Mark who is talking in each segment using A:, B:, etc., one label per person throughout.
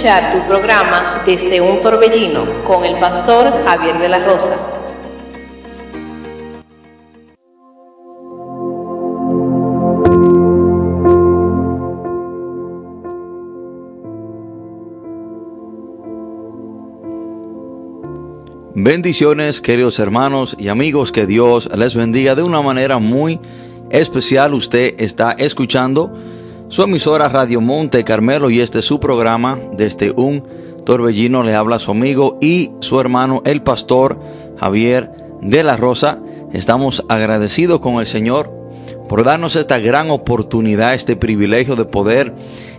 A: tu programa Desde un Torbellino con el pastor Javier de la Rosa.
B: Bendiciones, queridos hermanos y amigos, que Dios les bendiga de una manera muy especial. Usted está escuchando su emisora Radio Monte Carmelo y este es su programa desde un torbellino. Le habla su amigo y su hermano, el pastor Javier de la Rosa. Estamos agradecidos con el Señor por darnos esta gran oportunidad, este privilegio de poder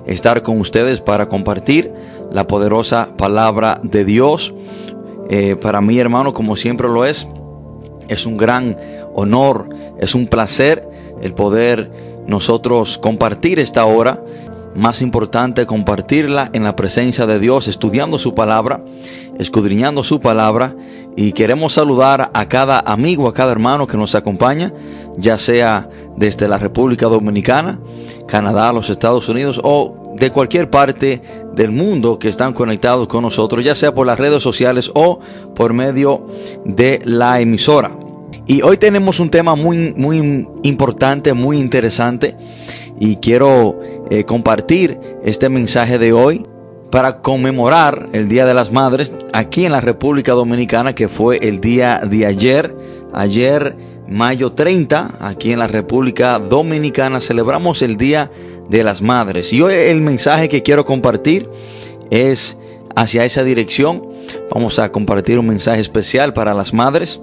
B: estar con ustedes para compartir la poderosa palabra de Dios. Eh, para mí, hermano, como siempre lo es, es un gran honor, es un placer el poder nosotros compartir esta hora. Más importante, compartirla en la presencia de Dios, estudiando su palabra, escudriñando su palabra. Y queremos saludar a cada amigo, a cada hermano que nos acompaña, ya sea desde la República Dominicana, Canadá, los Estados Unidos o de cualquier parte del mundo que están conectados con nosotros, ya sea por las redes sociales o por medio de la emisora. Y hoy tenemos un tema muy, muy importante, muy interesante y quiero eh, compartir este mensaje de hoy para conmemorar el Día de las Madres aquí en la República Dominicana, que fue el día de ayer, ayer mayo 30, aquí en la República Dominicana, celebramos el Día de las Madres. Y hoy el mensaje que quiero compartir es hacia esa dirección. Vamos a compartir un mensaje especial para las madres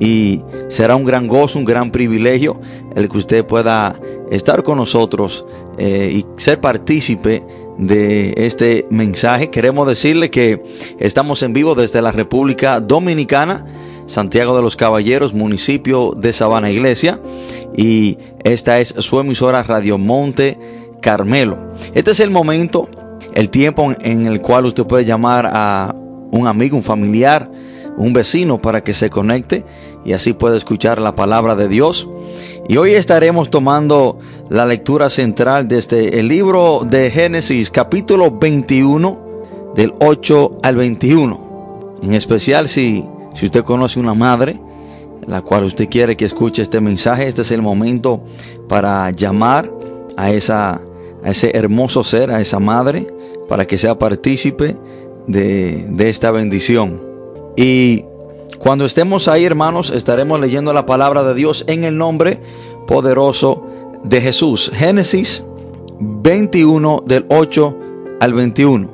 B: y será un gran gozo, un gran privilegio el que usted pueda estar con nosotros eh, y ser partícipe de este mensaje. Queremos decirle que estamos en vivo desde la República Dominicana Santiago de los Caballeros, municipio de Sabana Iglesia. Y esta es su emisora Radio Monte Carmelo. Este es el momento, el tiempo en el cual usted puede llamar a un amigo, un familiar, un vecino para que se conecte y así puede escuchar la palabra de Dios. Y hoy estaremos tomando la lectura central desde el libro de Génesis capítulo 21 del 8 al 21. En especial si si usted conoce una madre, la cual usted quiere que escuche este mensaje, este es el momento para llamar a, esa, a ese hermoso ser, a esa madre, para que sea partícipe de, esta bendición. Y cuando estemos ahí, hermanos, estaremos leyendo la palabra de Dios en el nombre poderoso de Jesús. Génesis 21 del 8 al 21.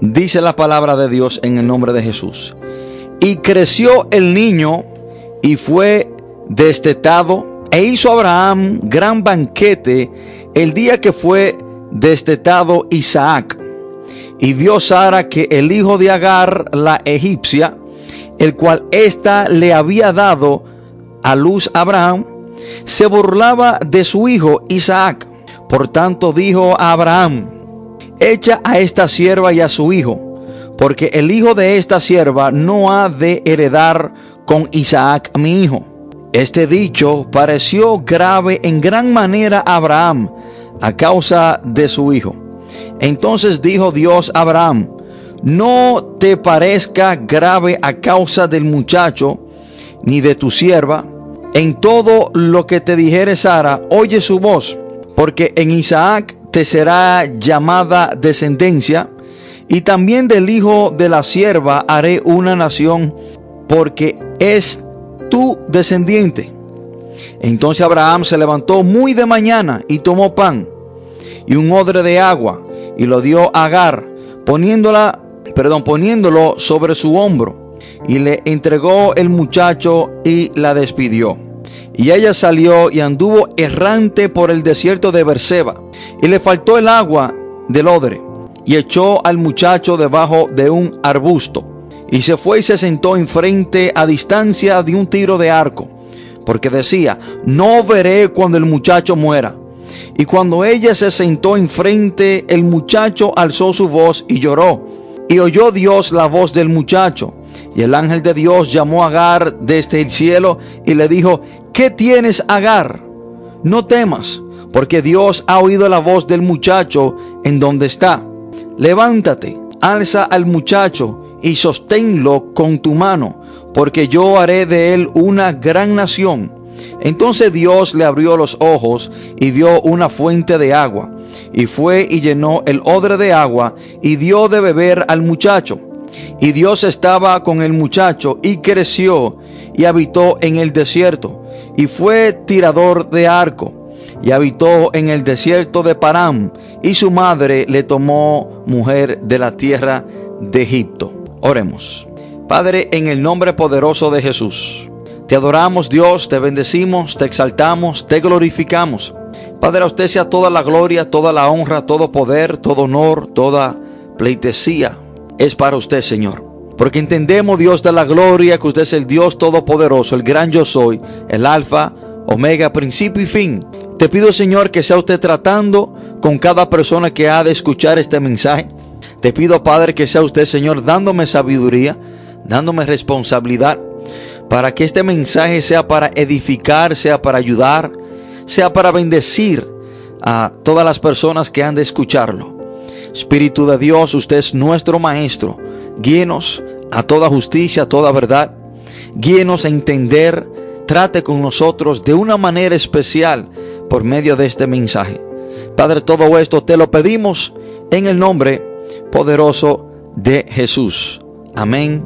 B: Dice la palabra de Dios en el nombre de Jesús. Y creció el niño y fue destetado. E hizo Abraham gran banquete el día que fue destetado Isaac. Y vio Sara que el hijo de Agar, la egipcia, el cual ésta le había dado a luz a Abraham, se burlaba de su hijo Isaac. Por tanto dijo a Abraham, echa a esta sierva y a su hijo porque el hijo de esta sierva no ha de heredar con Isaac mi hijo. Este dicho pareció grave en gran manera a Abraham a causa de su hijo. Entonces dijo Dios a Abraham, no te parezca grave a causa del muchacho ni de tu sierva. En todo lo que te dijere Sara, oye su voz, porque en Isaac te será llamada descendencia y también del hijo de la sierva haré una nación, porque es tu descendiente. Entonces Abraham se levantó muy de mañana y tomó pan y un odre de agua y lo dio a Agar, poniéndola, perdón, poniéndolo sobre su hombro y le entregó el muchacho y la despidió. Y ella salió y anduvo errante por el desierto de Berseba y le faltó el agua del odre y echó al muchacho debajo de un arbusto. Y se fue y se sentó enfrente a distancia de un tiro de arco, porque decía, no veré cuando el muchacho muera. Y cuando ella se sentó enfrente, el muchacho alzó su voz y lloró. Y oyó Dios la voz del muchacho. Y el ángel de Dios llamó a Agar desde el cielo y le dijo, ¿qué tienes Agar? No temas, porque Dios ha oído la voz del muchacho en donde está levántate, alza al muchacho y sosténlo con tu mano, porque yo haré de él una gran nación. Entonces Dios le abrió los ojos y vio una fuente de agua, y fue y llenó el odre de agua y dio de beber al muchacho. Y Dios estaba con el muchacho y creció y habitó en el desierto, y fue tirador de arco, y habitó en el desierto de Param, y su madre le tomó mujer de la tierra de Egipto. Oremos. Padre, en el nombre poderoso de Jesús. Te adoramos Dios, te bendecimos, te exaltamos, te glorificamos. Padre, a usted sea toda la gloria, toda la honra, todo poder, todo honor, toda pleitesía. Es para usted, Señor. Porque entendemos, Dios de la gloria, que usted es el Dios todopoderoso, el gran yo soy, el alfa, omega, principio y fin. Te pido, Señor, que sea usted tratando con cada persona que ha de escuchar este mensaje. Te pido, Padre, que sea usted, Señor, dándome sabiduría, dándome responsabilidad para que este mensaje sea para edificar, sea para ayudar, sea para bendecir a todas las personas que han de escucharlo. Espíritu de Dios, usted es nuestro Maestro. Guíenos a toda justicia, a toda verdad. Guíenos a entender, trate con nosotros de una manera especial por medio de este mensaje. Padre, todo esto te lo pedimos en el nombre poderoso de Jesús. Amén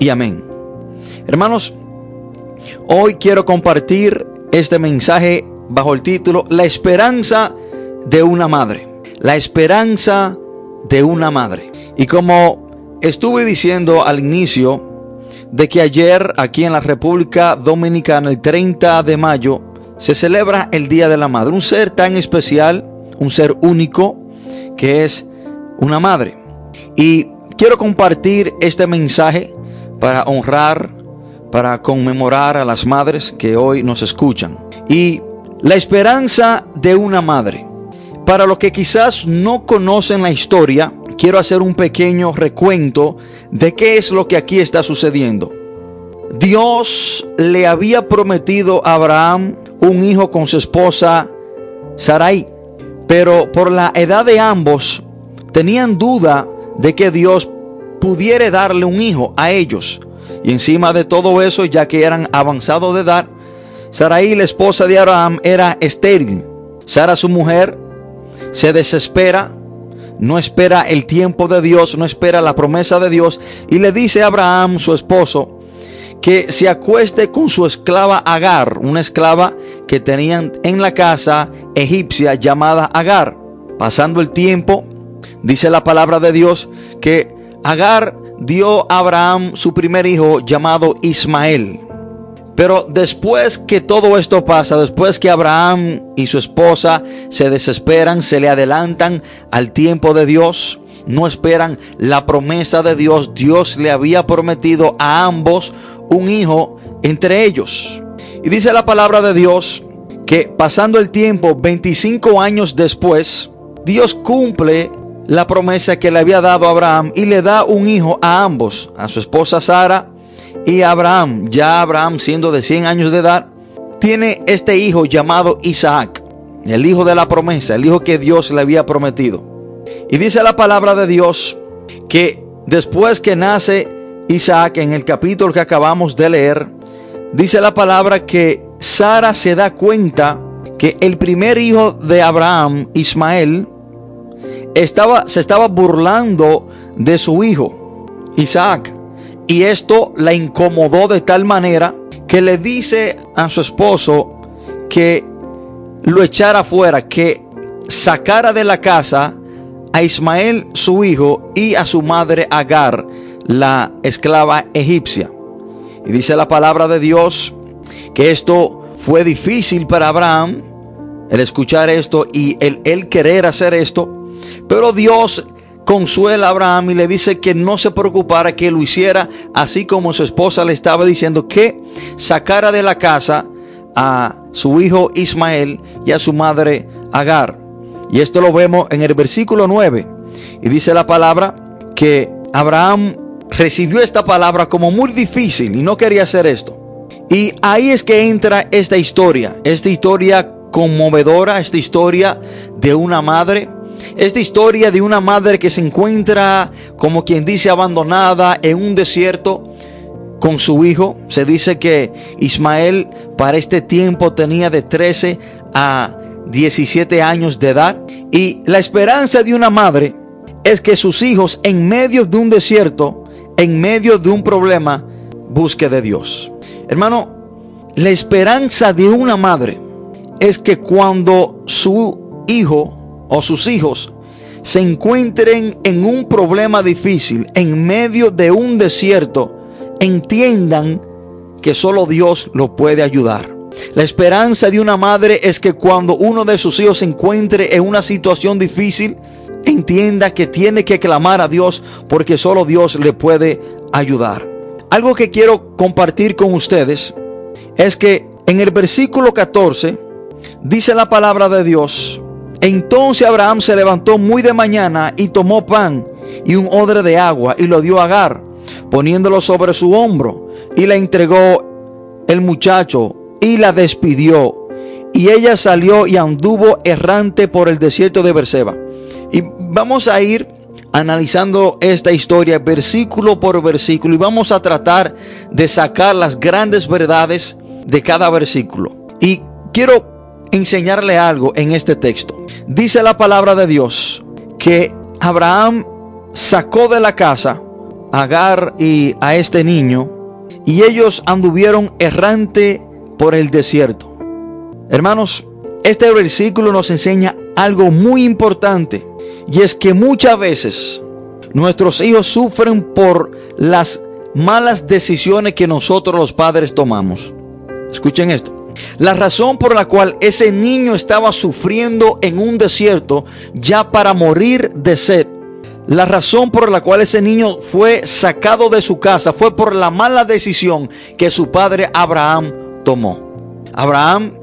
B: y amén. Hermanos, hoy quiero compartir este mensaje bajo el título La esperanza de una madre. La esperanza de una madre. Y como estuve diciendo al inicio de que ayer aquí en la República Dominicana, el 30 de mayo, se celebra el Día de la Madre. Un ser tan especial, un ser único, que es una madre. Y quiero compartir este mensaje para honrar para conmemorar a las madres que hoy nos escuchan. Y la esperanza de una madre. Para los que quizás no conocen la historia, quiero hacer un pequeño recuento de qué es lo que aquí está sucediendo. Dios le había prometido a Abraham un hijo con su esposa Sarai, pero por la edad de ambos tenían duda de que Dios pudiera darle un hijo a ellos. Y encima de todo eso, ya que eran avanzados de edad, Sarai, la esposa de Abraham, era estéril. Sara, su mujer, se desespera, no espera el tiempo de Dios, no espera la promesa de Dios, y le dice a Abraham, su esposo, que se acueste con su esclava Agar, una esclava que tenían en la casa egipcia llamada Agar. Pasando el tiempo, dice la palabra de Dios que Agar dio a Abraham su primer hijo llamado Ismael. Pero después que todo esto pasa, después que Abraham y su esposa se desesperan, se le adelantan al tiempo de Dios, no esperan la promesa de Dios, Dios le había prometido a ambos un hijo entre ellos. Y dice la palabra de Dios que pasando el tiempo, 25 años después, Dios cumple la promesa que le había dado a Abraham y le da un hijo a ambos, a su esposa Sara y a Abraham. Ya Abraham, siendo de 100 años de edad, tiene este hijo llamado Isaac, el hijo de la promesa, el hijo que Dios le había prometido. Y dice la palabra de Dios que después que nace Isaac, en el capítulo que acabamos de leer, dice la palabra que Sara se da cuenta que el primer hijo de Abraham, Ismael, estaba, se estaba burlando de su hijo, Isaac. Y esto la incomodó de tal manera que le dice a su esposo que lo echara fuera, que sacara de la casa a Ismael su hijo y a su madre Agar, la esclava egipcia. Y dice la palabra de Dios que esto fue difícil para Abraham, el escuchar esto y el, el querer hacer esto, pero Dios consuela a Abraham y le dice que no se preocupara, que lo hiciera así como su esposa le estaba diciendo, que sacara de la casa a su hijo Ismael y a su madre Agar. Y esto lo vemos en el versículo 9. Y dice la palabra que Abraham recibió esta palabra como muy difícil y no quería hacer esto. Y ahí es que entra esta historia, esta historia conmovedora, esta historia de una madre Esta historia de una madre que se encuentra, como quien dice, abandonada en un desierto con su hijo. Se dice que Ismael para este tiempo tenía de 13 a 17 años de edad. Y la esperanza de una madre es que sus hijos en medio de un desierto, en medio de un problema, busque de Dios. Hermano, la esperanza de una madre es que cuando su hijo o sus hijos se encuentren en un problema difícil, en medio de un desierto, entiendan que solo Dios lo puede ayudar. La esperanza de una madre es que cuando uno de sus hijos se encuentre en una situación difícil, entienda que tiene que clamar a Dios porque solo Dios le puede ayudar. Algo que quiero compartir con ustedes es que en el versículo 14 dice la palabra de Dios, entonces Abraham se levantó muy de mañana y tomó pan y un odre de agua y lo dio a Agar, poniéndolo sobre su hombro, y le entregó el muchacho y la despidió. Y ella salió y anduvo errante por el desierto de Berseba. Y vamos a ir analizando esta historia versículo por versículo y vamos a tratar de sacar las grandes verdades de cada versículo. Y quiero enseñarle algo en este texto. Dice la palabra de Dios que Abraham sacó de la casa a Agar y a este niño y ellos anduvieron errante por el desierto. Hermanos, este versículo nos enseña algo muy importante y es que muchas veces nuestros hijos sufren por las malas decisiones que nosotros los padres tomamos. Escuchen esto. La razón por la cual ese niño estaba sufriendo en un desierto ya para morir de sed. La razón por la cual ese niño fue sacado de su casa fue por la mala decisión que su padre Abraham tomó. Abraham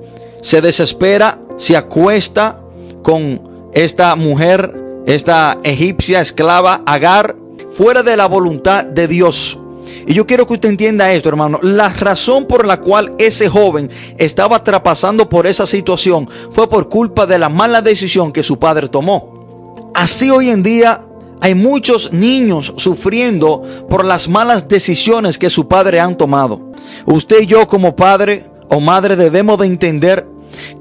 B: se desespera, se acuesta con esta mujer esta egipcia esclava Agar fuera de la voluntad de Dios. Y yo quiero que usted entienda esto, hermano. La razón por la cual ese joven estaba trapasando por esa situación fue por culpa de la mala decisión que su padre tomó. Así hoy en día hay muchos niños sufriendo por las malas decisiones que su padre han tomado. Usted y yo como padre o madre debemos de entender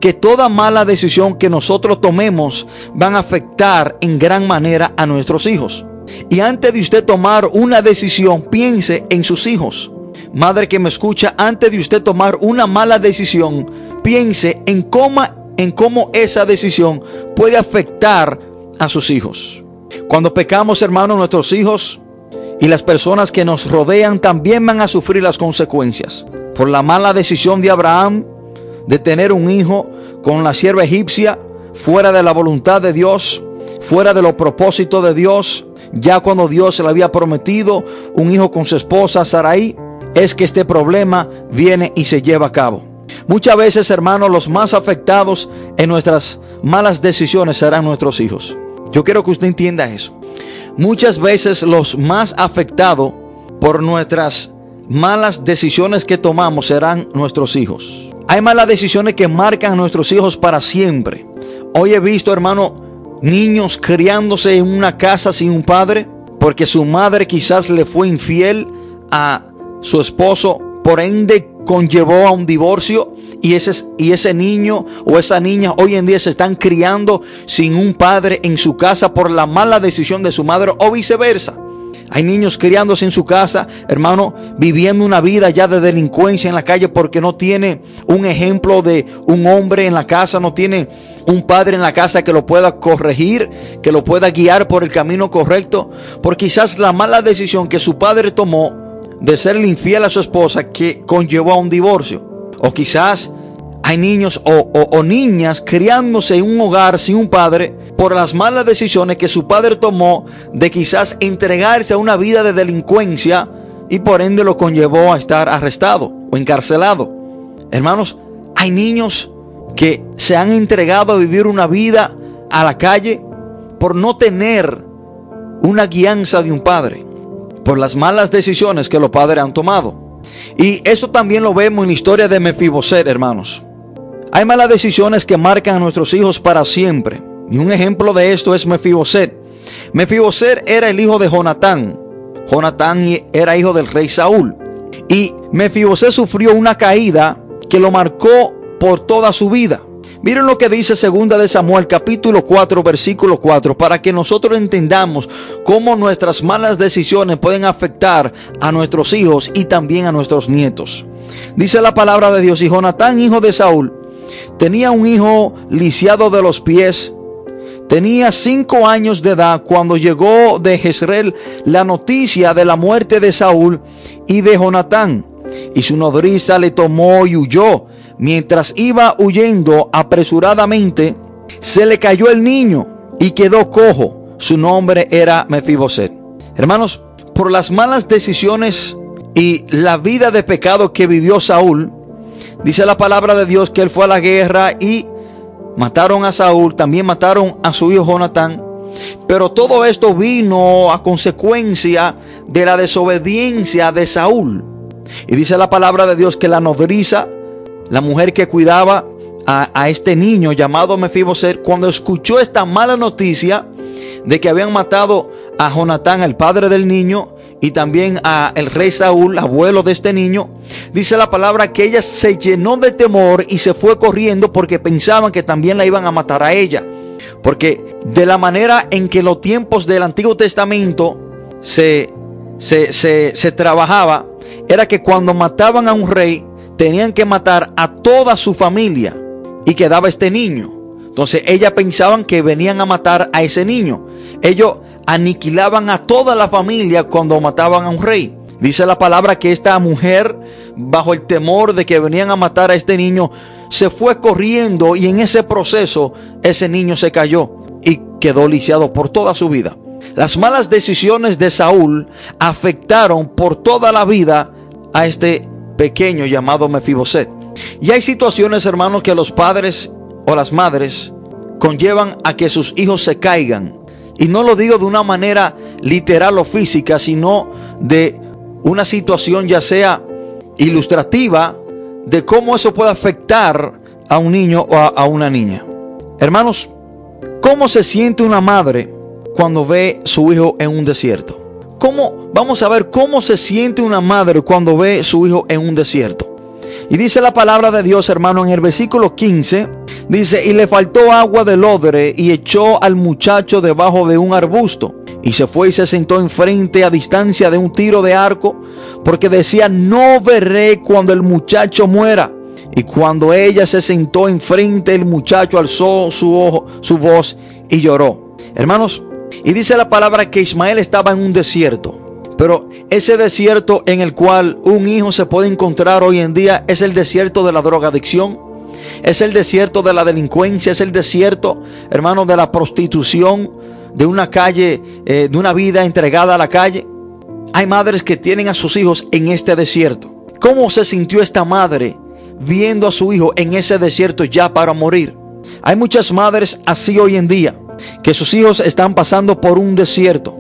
B: que toda mala decisión que nosotros tomemos van a afectar en gran manera a nuestros hijos. Y antes de usted tomar una decisión, piense en sus hijos. Madre que me escucha, antes de usted tomar una mala decisión, piense en cómo, en cómo esa decisión puede afectar a sus hijos. Cuando pecamos, hermanos, nuestros hijos y las personas que nos rodean también van a sufrir las consecuencias. Por la mala decisión de Abraham, de tener un hijo con la sierva egipcia fuera de la voluntad de Dios, fuera de los propósitos de Dios, ya cuando Dios se le había prometido un hijo con su esposa Sarai, es que este problema viene y se lleva a cabo. Muchas veces, hermanos, los más afectados en nuestras malas decisiones serán nuestros hijos. Yo quiero que usted entienda eso. Muchas veces los más afectados por nuestras malas decisiones que tomamos serán nuestros hijos. Hay malas decisiones que marcan a nuestros hijos para siempre. Hoy he visto, hermano, niños criándose en una casa sin un padre porque su madre quizás le fue infiel a su esposo, por ende conllevó a un divorcio y ese, y ese niño o esa niña hoy en día se están criando sin un padre en su casa por la mala decisión de su madre o viceversa. Hay niños criándose en su casa, hermano, viviendo una vida ya de delincuencia en la calle porque no tiene un ejemplo de un hombre en la casa, no tiene un padre en la casa que lo pueda corregir, que lo pueda guiar por el camino correcto, por quizás la mala decisión que su padre tomó de serle infiel a su esposa que conllevó a un divorcio. O quizás hay niños o, o niñas criándose en un hogar sin un padre por las malas decisiones que su padre tomó de quizás entregarse a una vida de delincuencia y por ende lo conllevó a estar arrestado o encarcelado. Hermanos, hay niños que se han entregado a vivir una vida a la calle por no tener una guianza de un padre, por las malas decisiones que los padres han tomado. Y eso también lo vemos en la historia de Mefiboset, hermanos. Hay malas decisiones que marcan a nuestros hijos para siempre. Y un ejemplo de esto es Mefiboset. Mefiboset era el hijo de Jonatán. Jonatán era hijo del rey Saúl. Y Mefiboset sufrió una caída que lo marcó por toda su vida. Miren lo que dice segunda de Samuel capítulo 4 versículo 4 para que nosotros entendamos cómo nuestras malas decisiones pueden afectar a nuestros hijos y también a nuestros nietos. Dice la palabra de Dios y Jonatán hijo de Saúl tenía un hijo lisiado de los pies. Tenía cinco años de edad cuando llegó de Jezreel la noticia de la muerte de Saúl y de Jonatán. Y su nodriza le tomó y huyó Mientras iba huyendo apresuradamente, se le cayó el niño y quedó cojo. Su nombre era Mefiboset. Hermanos, por las malas decisiones y la vida de pecado que vivió Saúl, dice la palabra de Dios que él fue a la guerra y mataron a Saúl, también mataron a su hijo Jonatán. Pero todo esto vino a consecuencia de la desobediencia de Saúl. Y dice la palabra de Dios que la nodriza la mujer que cuidaba a, este niño llamado Mefiboset, cuando escuchó esta mala noticia de que habían matado a Jonatán, el padre del niño, y también a el rey Saúl, abuelo de este niño, dice la palabra que ella se llenó de temor y se fue corriendo porque pensaban que también la iban a matar a ella. Porque de la manera en que los tiempos del Antiguo Testamento se, se, se, se trabajaba, era que cuando mataban a un rey, tenían que matar a toda su familia y quedaba este niño. Entonces ellas pensaban que venían a matar a ese niño. Ellos aniquilaban a toda la familia cuando mataban a un rey. Dice la palabra que esta mujer, bajo el temor de que venían a matar a este niño, se fue corriendo y en ese proceso ese niño se cayó y quedó lisiado por toda su vida. Las malas decisiones de Saúl afectaron por toda la vida a este pequeño llamado Mefiboset. Y hay situaciones, hermanos, que los padres o las madres conllevan a que sus hijos se caigan. Y no lo digo de una manera literal o física, sino de una situación ya sea ilustrativa de cómo eso puede afectar a un niño o a, una niña. Hermanos, ¿cómo se siente una madre cuando ve su hijo en un desierto? ¿Cómo, vamos a ver cómo se siente una madre cuando ve su hijo en un desierto. Y dice la palabra de Dios, hermano, en el versículo 15, dice, y le faltó agua del odre y echó al muchacho debajo de un arbusto. Y se fue y se sentó enfrente a distancia de un tiro de arco, porque decía, no veré cuando el muchacho muera. Y cuando ella se sentó enfrente, el muchacho alzó su, ojo, su voz y lloró. Hermanos, y dice la palabra que Ismael estaba en un desierto. Pero ese desierto en el cual un hijo se puede encontrar hoy en día es el desierto de la drogadicción. Es el desierto de la delincuencia. Es el desierto, hermano, de la prostitución. De una calle, eh, de una vida entregada a la calle. Hay madres que tienen a sus hijos en este desierto. ¿Cómo se sintió esta madre viendo a su hijo en ese desierto ya para morir? Hay muchas madres así hoy en día que sus hijos están pasando por un desierto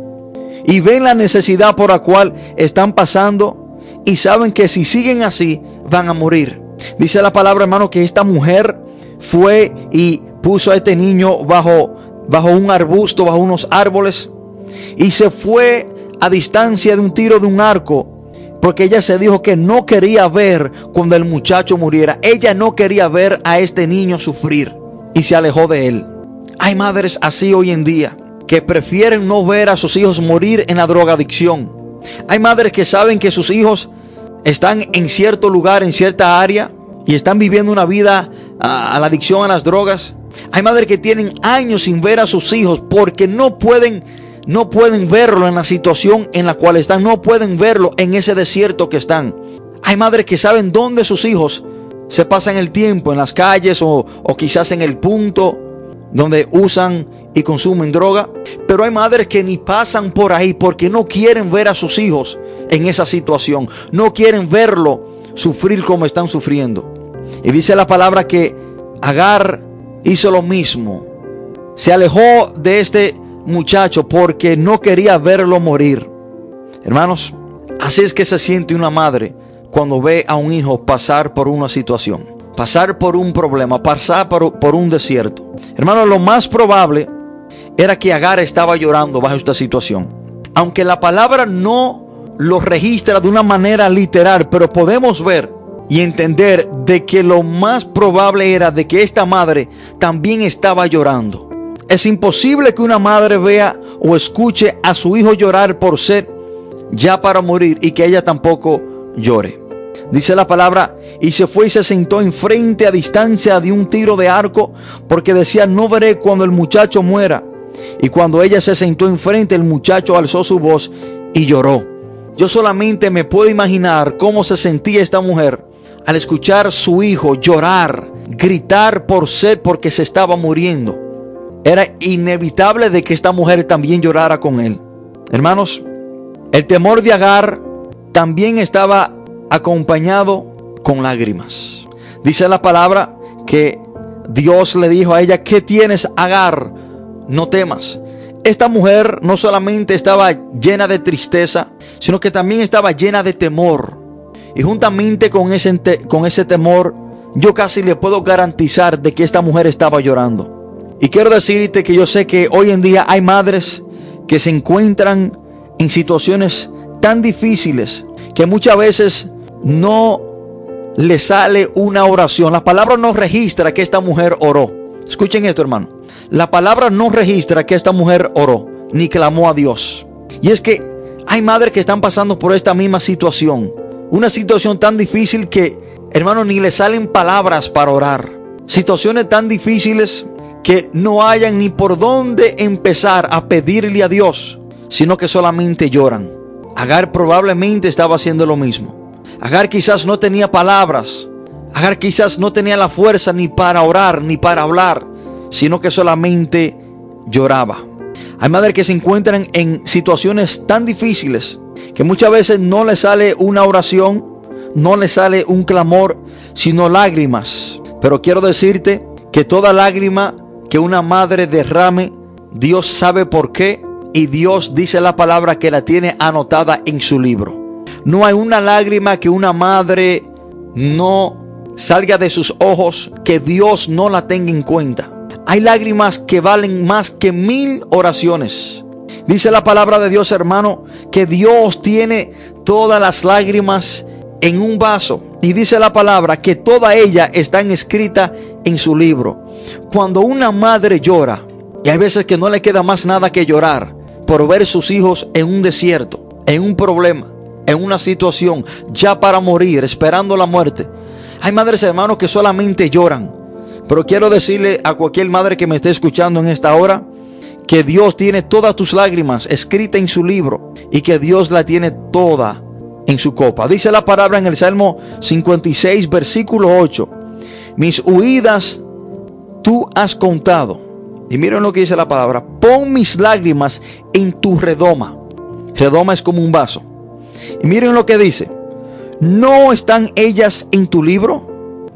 B: y ven la necesidad por la cual están pasando y saben que si siguen así van a morir. Dice la palabra, hermano, que esta mujer fue y puso a este niño bajo, bajo un arbusto, bajo unos árboles y se fue a distancia de un tiro de un arco porque ella se dijo que no quería ver cuando el muchacho muriera. Ella no quería ver a este niño sufrir y se alejó de él. Hay madres así hoy en día que prefieren no ver a sus hijos morir en la drogadicción. Hay madres que saben que sus hijos están en cierto lugar, en cierta área y están viviendo una vida a, la adicción a las drogas. Hay madres que tienen años sin ver a sus hijos porque no pueden no pueden verlo en la situación en la cual están, no pueden verlo en ese desierto que están. Hay madres que saben dónde sus hijos se pasan el tiempo, en las calles o, o quizás en el punto donde usan y consumen droga. Pero hay madres que ni pasan por ahí porque no quieren ver a sus hijos en esa situación. No quieren verlo sufrir como están sufriendo. Y dice la palabra que Agar hizo lo mismo. Se alejó de este muchacho porque no quería verlo morir. Hermanos, así es que se siente una madre cuando ve a un hijo pasar por una situación pasar por un problema, pasar por, por un desierto. Hermano, lo más probable era que Agar estaba llorando bajo esta situación. Aunque la palabra no lo registra de una manera literal, pero podemos ver y entender de que lo más probable era de que esta madre también estaba llorando. Es imposible que una madre vea o escuche a su hijo llorar por ser ya para morir y que ella tampoco llore. Dice la palabra, y se fue y se sentó enfrente a distancia de un tiro de arco, porque decía, no veré cuando el muchacho muera. Y cuando ella se sentó enfrente, el muchacho alzó su voz y lloró. Yo solamente me puedo imaginar cómo se sentía esta mujer al escuchar su hijo llorar, gritar por sed porque se estaba muriendo. Era inevitable de que esta mujer también llorara con él. Hermanos, el temor de Agar también estaba acompañado con lágrimas. Dice la palabra que Dios le dijo a ella, ¿qué tienes, Agar? No temas. Esta mujer no solamente estaba llena de tristeza, sino que también estaba llena de temor. Y juntamente con ese, con ese temor, yo casi le puedo garantizar de que esta mujer estaba llorando. Y quiero decirte que yo sé que hoy en día hay madres que se encuentran en situaciones tan difíciles que muchas veces no le sale una oración. La palabra no registra que esta mujer oró. Escuchen esto, hermano. La palabra no registra que esta mujer oró ni clamó a Dios. Y es que hay madres que están pasando por esta misma situación. Una situación tan difícil que, hermano, ni le salen palabras para orar. Situaciones tan difíciles que no hayan ni por dónde empezar a pedirle a Dios sino que solamente lloran. Agar probablemente estaba haciendo lo mismo. Agar quizás no tenía palabras. Agar quizás no tenía la fuerza ni para orar ni para hablar, sino que solamente lloraba. Hay madres que se encuentran en situaciones tan difíciles que muchas veces no le sale una oración, no le sale un clamor, sino lágrimas. Pero quiero decirte que toda lágrima que una madre derrame, Dios sabe por qué y Dios dice la palabra que la tiene anotada en su libro. No hay una lágrima que una madre no salga de sus ojos que Dios no la tenga en cuenta. Hay lágrimas que valen más que mil oraciones. Dice la palabra de Dios, hermano, que Dios tiene todas las lágrimas en un vaso. Y dice la palabra que toda ella está escrita en su libro. Cuando una madre llora, y hay veces que no le queda más nada que llorar, por ver sus hijos en un desierto, en un problema, en una situación, ya para morir, esperando la muerte. Hay madres hermanos que solamente lloran. Pero quiero decirle a cualquier madre que me esté escuchando en esta hora, que Dios tiene todas tus lágrimas escritas en su libro y que Dios la tiene toda en su copa. Dice la palabra en el Salmo 56, versículo 8. Mis huidas tú has contado y miren lo que dice la palabra. Pon mis lágrimas en tu redoma. Redoma es como un vaso. Y miren lo que dice. ¿No están ellas en tu libro?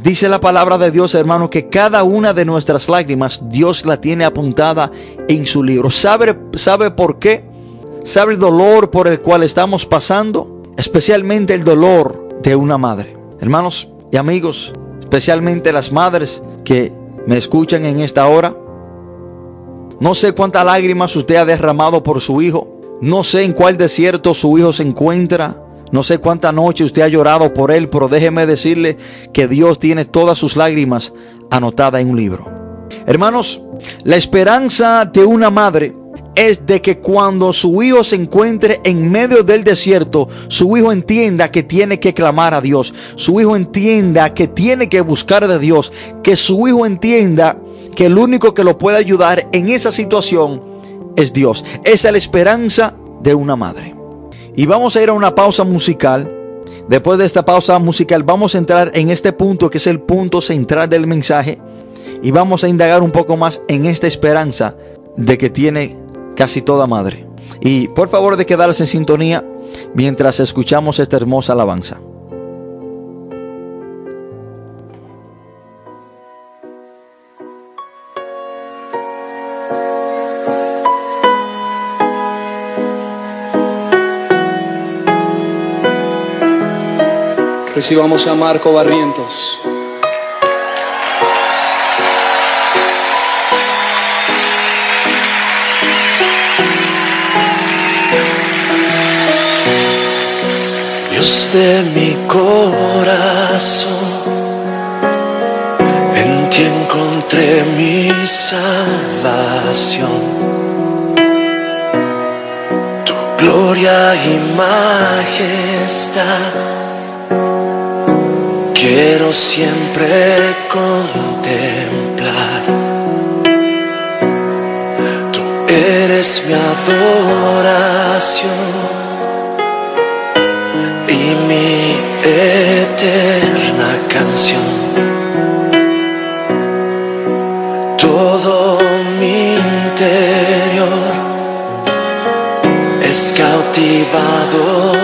B: Dice la palabra de Dios, hermano, que cada una de nuestras lágrimas Dios la tiene apuntada en su libro. ¿Sabe, sabe por qué? ¿Sabe el dolor por el cual estamos pasando? Especialmente el dolor de una madre. Hermanos y amigos, especialmente las madres que me escuchan en esta hora. No sé cuántas lágrimas usted ha derramado por su hijo. No sé en cuál desierto su hijo se encuentra. No sé cuánta noche usted ha llorado por él, pero déjeme decirle que Dios tiene todas sus lágrimas anotadas en un libro. Hermanos, la esperanza de una madre es de que cuando su hijo se encuentre en medio del desierto, su hijo entienda que tiene que clamar a Dios. Su hijo entienda que tiene que buscar de Dios. Que su hijo entienda que el único que lo puede ayudar en esa situación es Dios. Esa es la esperanza de una madre. Y vamos a ir a una pausa musical. Después de esta pausa musical vamos a entrar en este punto que es el punto central del mensaje y vamos a indagar un poco más en esta esperanza de que tiene casi toda madre. Y por favor de quedarse en sintonía mientras escuchamos esta hermosa alabanza.
C: Recibamos a Marco Barrientos. Dios de mi corazón, en ti encontré mi salvación. Tu gloria y majestad quiero siempre contemplar. Tú eres mi adoración y mi eterna canción. Todo mi interior es cautivado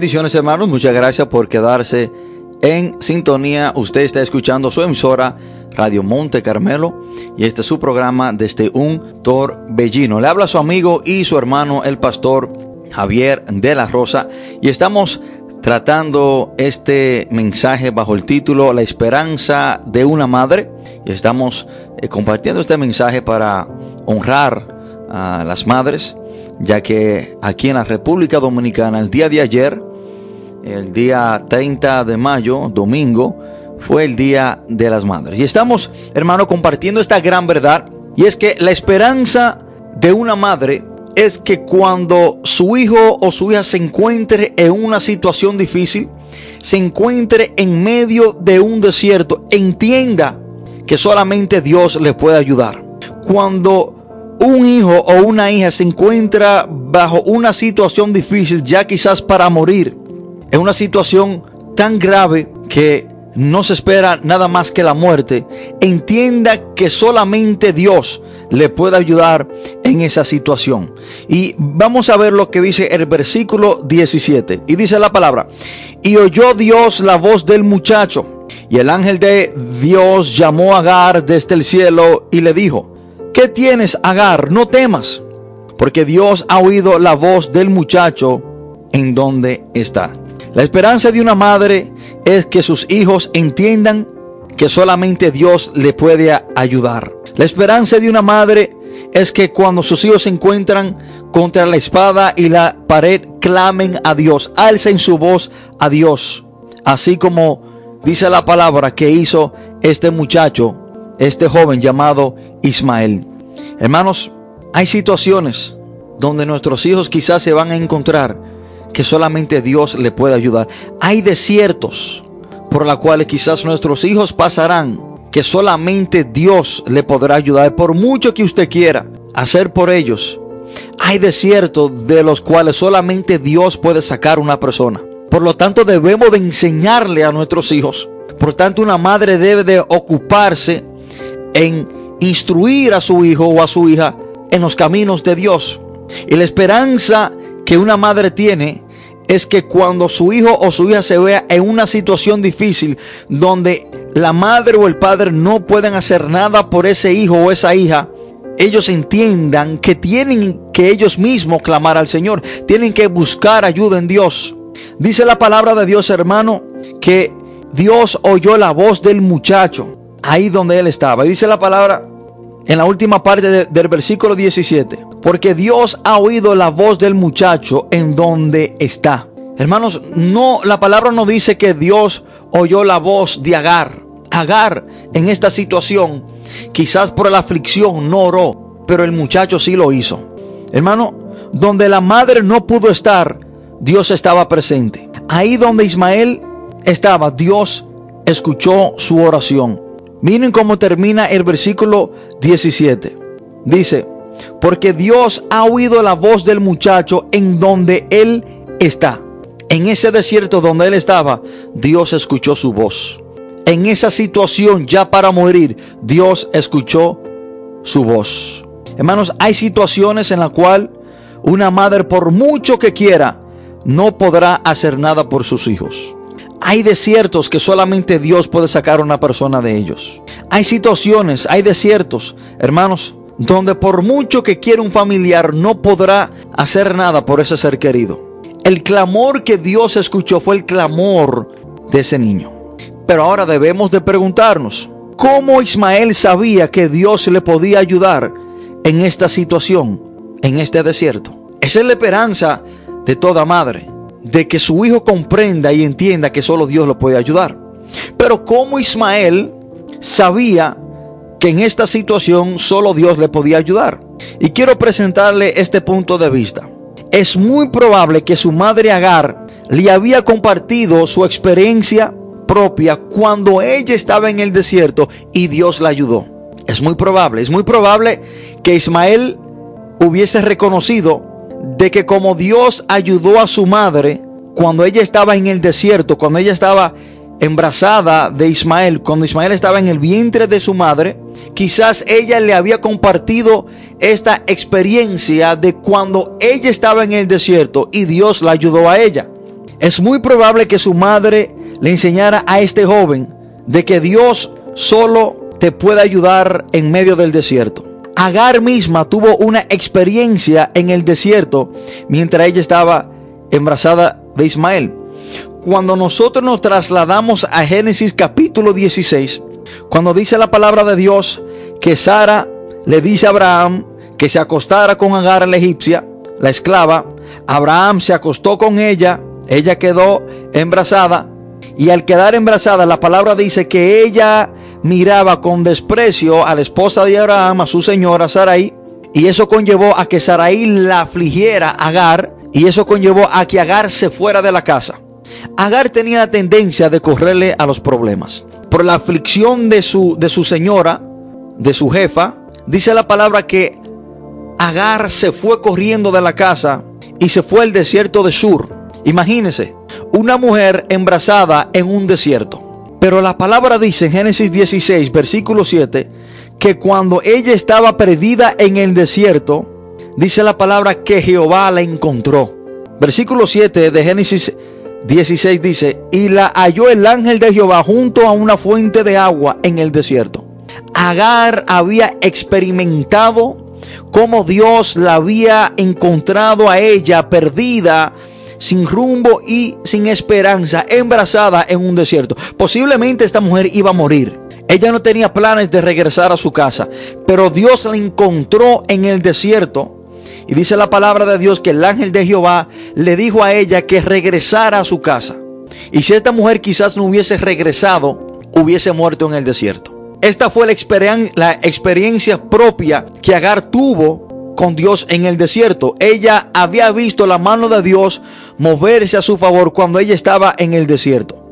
B: Bendiciones hermanos, muchas gracias por quedarse en sintonía. Usted está escuchando su emisora Radio Monte Carmelo y este es su programa desde un torbellino. Le habla su amigo y su hermano el pastor Javier de la Rosa y estamos tratando este mensaje bajo el título La esperanza de una madre y estamos eh, compartiendo este mensaje para honrar a las madres ya que aquí en la República Dominicana el día de ayer, el día 30 de mayo, domingo, fue el Día de las Madres. Y estamos, hermano, compartiendo esta gran verdad, y es que la esperanza de una madre es que cuando su hijo o su hija se encuentre en una situación difícil, se encuentre en medio de un desierto, entienda que solamente Dios le puede ayudar. Cuando un hijo o una hija se encuentra bajo una situación difícil, ya quizás para morir, en una situación tan grave que no se espera nada más que la muerte, entienda que solamente Dios le puede ayudar en esa situación. Y vamos a ver lo que dice el versículo 17. Y dice la palabra, y oyó Dios la voz del muchacho. Y el ángel de Dios llamó a Agar desde el cielo y le dijo, ¿Qué tienes, Agar? No temas, porque Dios ha oído la voz del muchacho en donde está. La esperanza de una madre es que sus hijos entiendan que solamente Dios le puede ayudar. La esperanza de una madre es que cuando sus hijos se encuentran contra la espada y la pared, clamen a Dios, alcen su voz a Dios. Así como dice la palabra que hizo este muchacho este joven llamado Ismael. Hermanos, hay situaciones donde nuestros hijos quizás se van a encontrar que solamente Dios le puede ayudar. Hay desiertos por los cuales quizás nuestros hijos pasarán que solamente Dios le podrá ayudar. Por mucho que usted quiera hacer por ellos, hay desiertos de los cuales solamente Dios puede sacar una persona. Por lo tanto, debemos de enseñarle a nuestros hijos. Por tanto, una madre debe de ocuparse en instruir a su hijo o a su hija en los caminos de Dios. Y la esperanza que una madre tiene es que cuando su hijo o su hija se vea en una situación difícil donde la madre o el padre no pueden hacer nada por ese hijo o esa hija, ellos entiendan que tienen que ellos mismos clamar al Señor, tienen que buscar ayuda en Dios. Dice la palabra de Dios, hermano, que Dios oyó la voz del muchacho ahí donde él estaba. Y dice la palabra en la última parte del versículo 17, porque Dios ha oído la voz del muchacho en donde está. Hermanos, no la palabra no dice que Dios oyó la voz de Agar. Agar en esta situación, quizás por la aflicción no oró, pero el muchacho sí lo hizo. Hermano, donde la madre no pudo estar, Dios estaba presente. Ahí donde Ismael estaba, Dios escuchó su oración. Miren cómo termina el versículo 17. Dice, porque Dios ha oído la voz del muchacho en donde él está. En ese desierto donde él estaba, Dios escuchó su voz. En esa situación ya para morir, Dios escuchó su voz. Hermanos, hay situaciones en la cual una madre por mucho que quiera no podrá hacer nada por sus hijos. Hay desiertos que solamente Dios puede sacar a una persona de ellos. Hay situaciones, hay desiertos, hermanos, donde por mucho que quiera un familiar no podrá hacer nada por ese ser querido. El clamor que Dios escuchó fue el clamor de ese niño. Pero ahora debemos de preguntarnos, ¿cómo Ismael sabía que Dios le podía ayudar en esta situación, en este desierto? Esa es la esperanza de toda madre de que su hijo comprenda y entienda que solo Dios lo puede ayudar. Pero como Ismael sabía que en esta situación solo Dios le podía ayudar. Y quiero presentarle este punto de vista. Es muy probable que su madre Agar le había compartido su experiencia propia cuando ella estaba en el desierto y Dios la ayudó. Es muy probable, es muy probable que Ismael hubiese reconocido de que como Dios ayudó a su madre cuando ella estaba en el desierto, cuando ella estaba embarazada de Ismael, cuando Ismael estaba en el vientre de su madre, quizás ella le había compartido esta experiencia de cuando ella estaba en el desierto y Dios la ayudó a ella. Es muy probable que su madre le enseñara a este joven de que Dios solo te puede ayudar en medio del desierto. Agar misma tuvo una experiencia en el desierto mientras ella estaba embarazada de Ismael. Cuando nosotros nos trasladamos a Génesis capítulo 16, cuando dice la palabra de Dios que Sara le dice a Abraham que se acostara con Agar la egipcia, la esclava, Abraham se acostó con ella, ella quedó embarazada y al quedar embarazada la palabra dice que ella miraba con desprecio a la esposa de Abraham, a su señora Sarai, y eso conllevó a que Sarai la afligiera a Agar, y eso conllevó a que Agar se fuera de la casa. Agar tenía la tendencia de correrle a los problemas. Por la aflicción de su, de su señora, de su jefa, dice la palabra que Agar se fue corriendo de la casa y se fue al desierto de Sur. Imagínense, una mujer embarazada en un desierto. Pero la palabra dice en Génesis 16, versículo 7, que cuando ella estaba perdida en el desierto, dice la palabra que Jehová la encontró. Versículo 7 de Génesis 16 dice, y la halló el ángel de Jehová junto a una fuente de agua en el desierto. Agar había experimentado cómo Dios la había encontrado a ella perdida sin rumbo y sin esperanza, embarazada en un desierto. Posiblemente esta mujer iba a morir. Ella no tenía planes de regresar a su casa, pero Dios la encontró en el desierto. Y dice la palabra de Dios que el ángel de Jehová le dijo a ella que regresara a su casa. Y si esta mujer quizás no hubiese regresado, hubiese muerto en el desierto. Esta fue la, la experiencia propia que Agar tuvo con Dios en el desierto. Ella había visto la mano de Dios moverse a su favor cuando ella estaba en el desierto.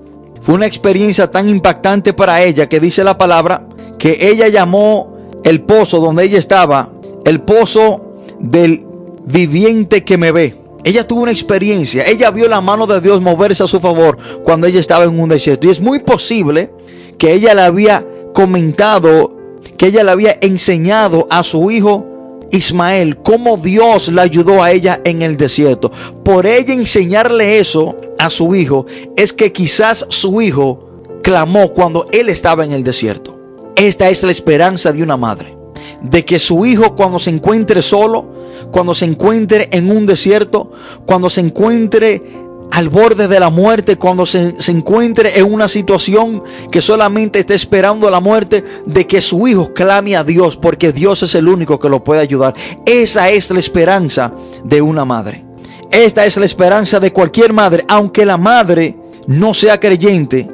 B: Fue una experiencia tan impactante para ella que dice la palabra que ella llamó el pozo donde ella estaba el pozo del viviente que me ve. Ella tuvo una experiencia, ella vio la mano de Dios moverse a su favor cuando ella estaba en un desierto. Y es muy posible que ella le había comentado, que ella le había enseñado a su hijo Ismael cómo Dios la ayudó a ella en el desierto. Por ella enseñarle eso a su hijo, es que quizás su hijo clamó cuando él estaba en el desierto. Esta es la esperanza de una madre, de que su hijo cuando se encuentre solo, cuando se encuentre en un desierto, cuando se encuentre al borde de la muerte, cuando se, encuentre en una situación que solamente está esperando la muerte, de que su hijo clame a Dios, porque Dios es el único que lo puede ayudar. Esa es la esperanza de una madre. Esta es la esperanza de cualquier madre, aunque la madre no sea creyente.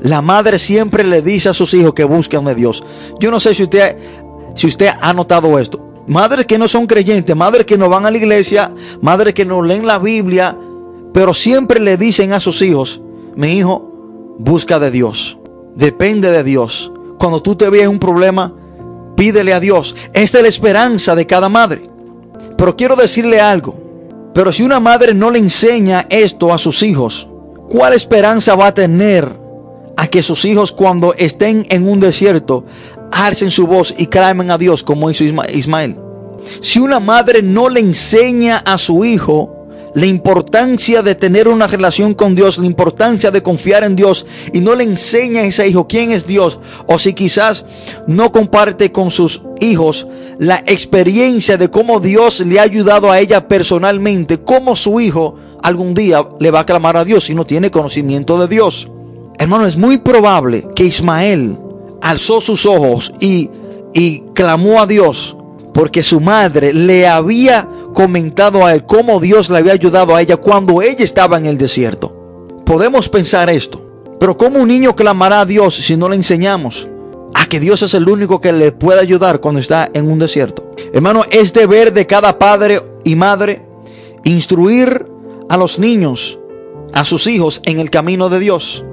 B: La madre siempre le dice a sus hijos que busquen a Dios. Yo no sé si usted, si usted ha notado esto. Madres que no son creyentes, madres que no van a la iglesia, madres que no leen la Biblia, pero siempre le dicen a sus hijos, mi hijo, busca de Dios, depende de Dios. Cuando tú te veas un problema, pídele a Dios. Esta es la esperanza de cada madre. Pero quiero decirle algo. Pero si una madre no le enseña esto a sus hijos, ¿cuál esperanza va a tener a que sus hijos cuando estén en un desierto alcen su voz y clamen a Dios como hizo Ismael? Si una madre no le enseña a su hijo la importancia de tener una relación con Dios, la importancia de confiar en Dios y no le enseña a ese hijo quién es Dios, o si quizás no comparte con sus hijos la experiencia de cómo Dios le ha ayudado a ella personalmente, cómo su hijo algún día le va a clamar a Dios si no tiene conocimiento de Dios. Hermano, es muy probable que Ismael alzó sus ojos y, y clamó a Dios porque su madre le había comentado a él cómo Dios le había ayudado a ella cuando ella estaba en el desierto. Podemos pensar esto, pero ¿cómo un niño clamará a Dios si no le enseñamos a que Dios es el único que le puede ayudar cuando está en un desierto? Hermano, es deber de cada padre y madre instruir a los niños, a sus hijos en el camino de Dios.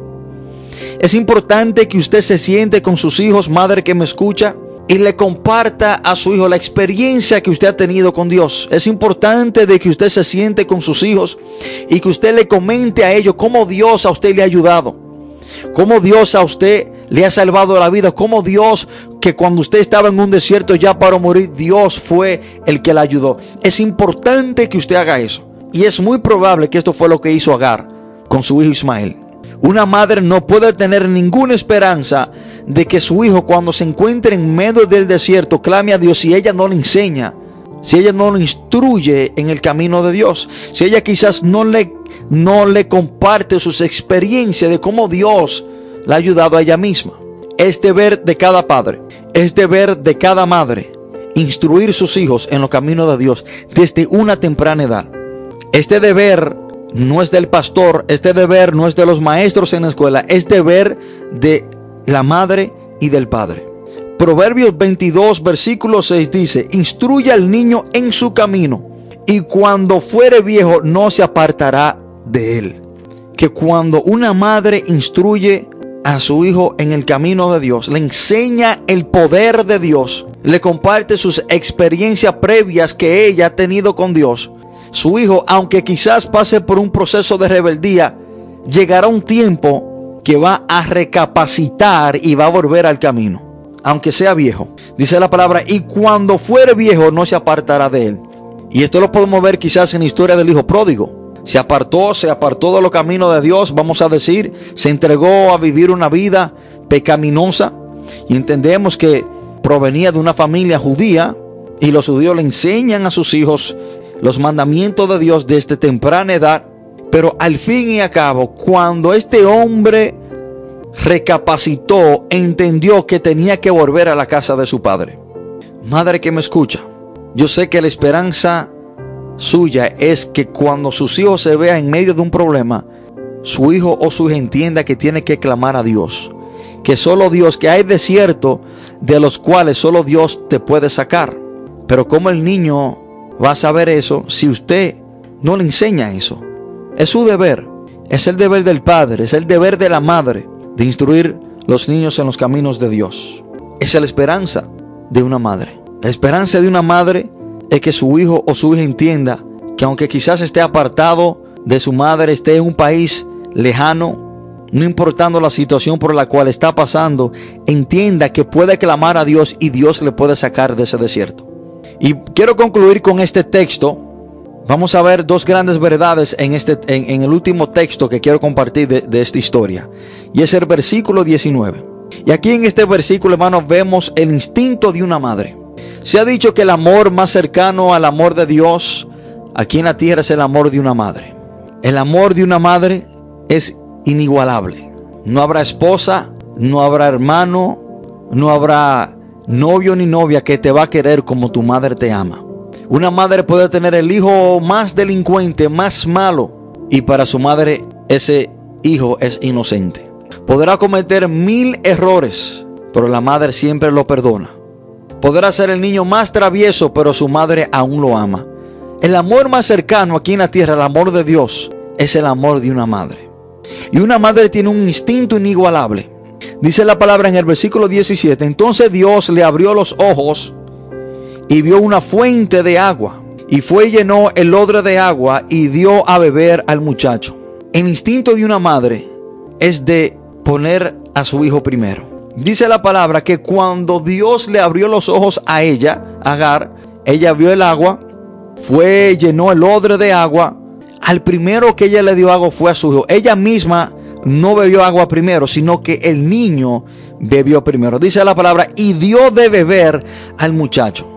B: Es importante que usted se siente con sus hijos, madre que me escucha, y le comparta a su hijo la experiencia que usted ha tenido con Dios. Es importante de que usted se siente con sus hijos y que usted le comente a ellos cómo Dios a usted le ha ayudado. Cómo Dios a usted le ha salvado la vida. Cómo Dios que cuando usted estaba en un desierto ya para morir, Dios fue el que le ayudó. Es importante que usted haga eso. Y es muy probable que esto fue lo que hizo Agar con su hijo Ismael. Una madre no puede tener ninguna esperanza de que su hijo cuando se encuentre en medio del desierto clame a Dios si ella no le enseña, si ella no le instruye en el camino de Dios, si ella quizás no le, no le comparte sus experiencias de cómo Dios la ha ayudado a ella misma. Es deber de cada padre, es deber de cada madre instruir sus hijos en los caminos de Dios desde una temprana edad. Este deber no es del pastor, este deber no es de los maestros en la escuela, es deber de la madre y del padre. Proverbios 22, versículo 6 dice, instruye al niño en su camino y cuando fuere viejo no se apartará de él. Que cuando una madre instruye a su hijo en el camino de Dios, le enseña el poder de Dios, le comparte sus experiencias previas que ella ha tenido con Dios, su hijo, aunque quizás pase por un proceso de rebeldía, llegará un tiempo que va a recapacitar y va a volver al camino, aunque sea viejo. Dice la palabra, y cuando fuere viejo no se apartará de él. Y esto lo podemos ver quizás en la historia del hijo pródigo. Se apartó, se apartó de los caminos de Dios, vamos a decir, se entregó a vivir una vida pecaminosa. Y entendemos que provenía de una familia judía y los judíos le enseñan a sus hijos los mandamientos de Dios desde temprana edad, pero al fin y a cabo, cuando este hombre recapacitó, entendió que tenía que volver a la casa de su padre. Madre que me escucha, yo sé que la esperanza suya es que cuando sus hijos se vean en medio de un problema, su hijo o su hija entienda que tiene que clamar a Dios. Que solo Dios, que hay desierto de los cuales solo Dios te puede sacar. Pero como el niño va a saber eso si usted no le enseña eso. Es su deber, es el deber del padre, es el deber de la madre de instruir los niños en los caminos de Dios. Es la esperanza de una madre. La esperanza de una madre es que su hijo o su hija entienda que aunque quizás esté apartado de su madre, esté en un país lejano, no importando la situación por la cual está pasando, entienda que puede clamar a Dios y Dios le puede sacar de ese desierto. Y quiero concluir con este texto. Vamos a ver dos grandes verdades en, este, en, el último texto que quiero compartir de, de esta historia. Y es el versículo 19. Y aquí en este versículo, hermanos, vemos el instinto de una madre. Se ha dicho que el amor más cercano al amor de Dios aquí en la tierra es el amor de una madre. El amor de una madre es inigualable. No habrá esposa, no habrá hermano, no habrá novio ni novia que te va a querer como tu madre te ama. Una madre puede tener el hijo más delincuente, más malo, y para su madre ese hijo es inocente. Podrá cometer mil errores, pero la madre siempre lo perdona. Podrá ser el niño más travieso, pero su madre aún lo ama. El amor más cercano aquí en la tierra, el amor de Dios, es el amor de una madre. Y una madre tiene un instinto inigualable. Dice la palabra en el versículo 17, entonces Dios le abrió los ojos y vio una fuente de agua. Y fue y llenó el odre de agua y dio a beber al muchacho. El instinto de una madre es de poner a su hijo primero. Dice la palabra que cuando Dios le abrió los ojos a ella, Agar, ella vio el agua, fue, llenó el odre de agua. Al primero que ella le dio agua fue a su hijo. Ella misma no bebió agua primero, sino que el niño bebió primero. Dice la palabra, y dio de beber al muchacho.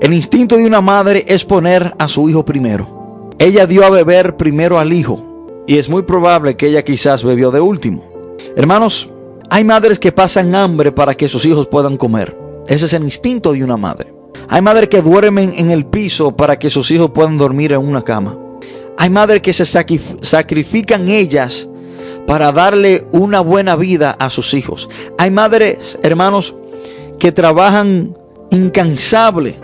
B: El instinto de una madre es poner a su hijo primero. Ella dio a beber primero al hijo. Y es muy probable que ella quizás bebió de último. Hermanos, hay madres que pasan hambre para que sus hijos puedan comer. Ese es el instinto de una madre. Hay madres que duermen en el piso para que sus hijos puedan dormir en una cama. Hay madres que se sacrifican ellas para darle una buena vida a sus hijos. Hay madres, hermanos, que trabajan incansable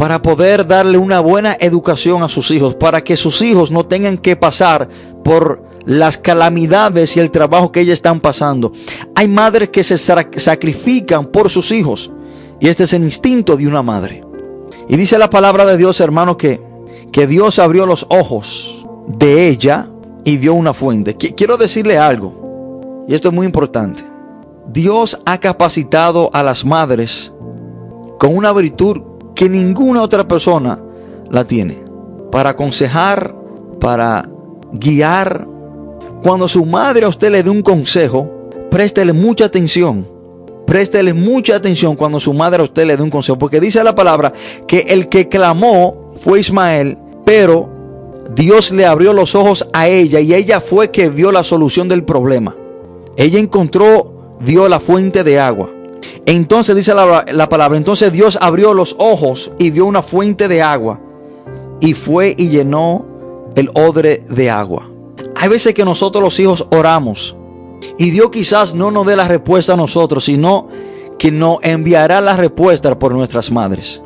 B: para poder darle una buena educación a sus hijos, para que sus hijos no tengan que pasar por las calamidades y el trabajo que ellas están pasando. Hay madres que se sacrifican por sus hijos. Y este es el instinto de una madre. Y dice la palabra de Dios, hermano, que, que Dios abrió los ojos de ella y vio una fuente. Quiero decirle algo, y esto es muy importante. Dios ha capacitado a las madres con una virtud que ninguna otra persona la tiene. Para aconsejar, para guiar, cuando su madre a usted le dé un consejo, préstele mucha atención. Préstele mucha atención cuando su madre a usted le dé un consejo. Porque dice la palabra que el que clamó fue Ismael, pero Dios le abrió los ojos a ella y ella fue que vio la solución del problema. Ella encontró, vio la fuente de agua. Entonces dice la, la, palabra, entonces Dios abrió los ojos y vio una fuente de agua y fue y llenó el odre de agua. Hay veces que nosotros los hijos oramos y Dios quizás no nos dé la respuesta a nosotros, sino que nos enviará la respuesta por nuestras madres.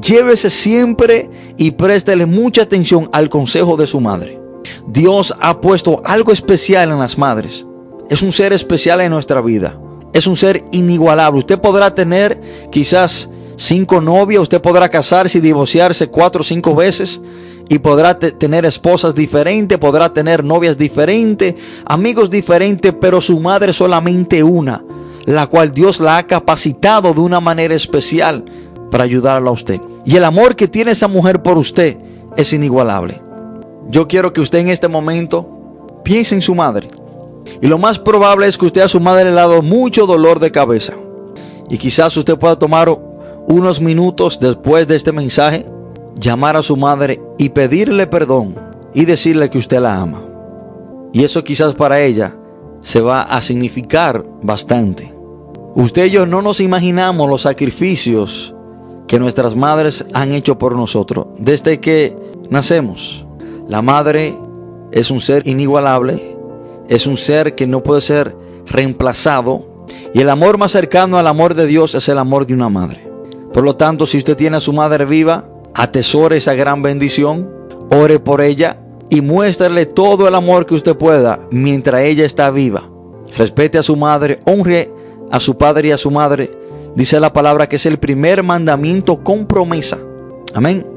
B: Llévese siempre y préstele mucha atención al consejo de su madre. Dios ha puesto algo especial en las madres. Es un ser especial en nuestra vida. Es un ser inigualable. Usted podrá tener quizás cinco novias, usted podrá casarse y divorciarse cuatro o cinco veces, y podrá tener esposas diferentes, podrá tener novias diferentes, amigos diferentes, pero su madre solamente una, la cual Dios la ha capacitado de una manera especial para ayudarla a usted. Y el amor que tiene esa mujer por usted es inigualable. Yo quiero que usted en este momento piense en su madre. Y lo más probable es que usted a su madre le ha dado mucho dolor de cabeza. Y quizás usted pueda tomar unos minutos después de este mensaje llamar a su madre y pedirle perdón y decirle que usted la ama. Y eso quizás para ella se va a significar bastante. Usted y yo no nos imaginamos los sacrificios que nuestras madres han hecho por nosotros desde que nacemos. La madre es un ser inigualable, es un ser que no puede ser reemplazado y el amor más cercano al amor de Dios es el amor de una madre. Por lo tanto, si usted tiene a su madre viva, atesore esa gran bendición, ore por ella y muéstrale todo el amor que usted pueda mientras ella está viva. Respete a su madre, honre a su padre y a su madre. Dice la palabra que es el primer mandamiento con promesa. Amén.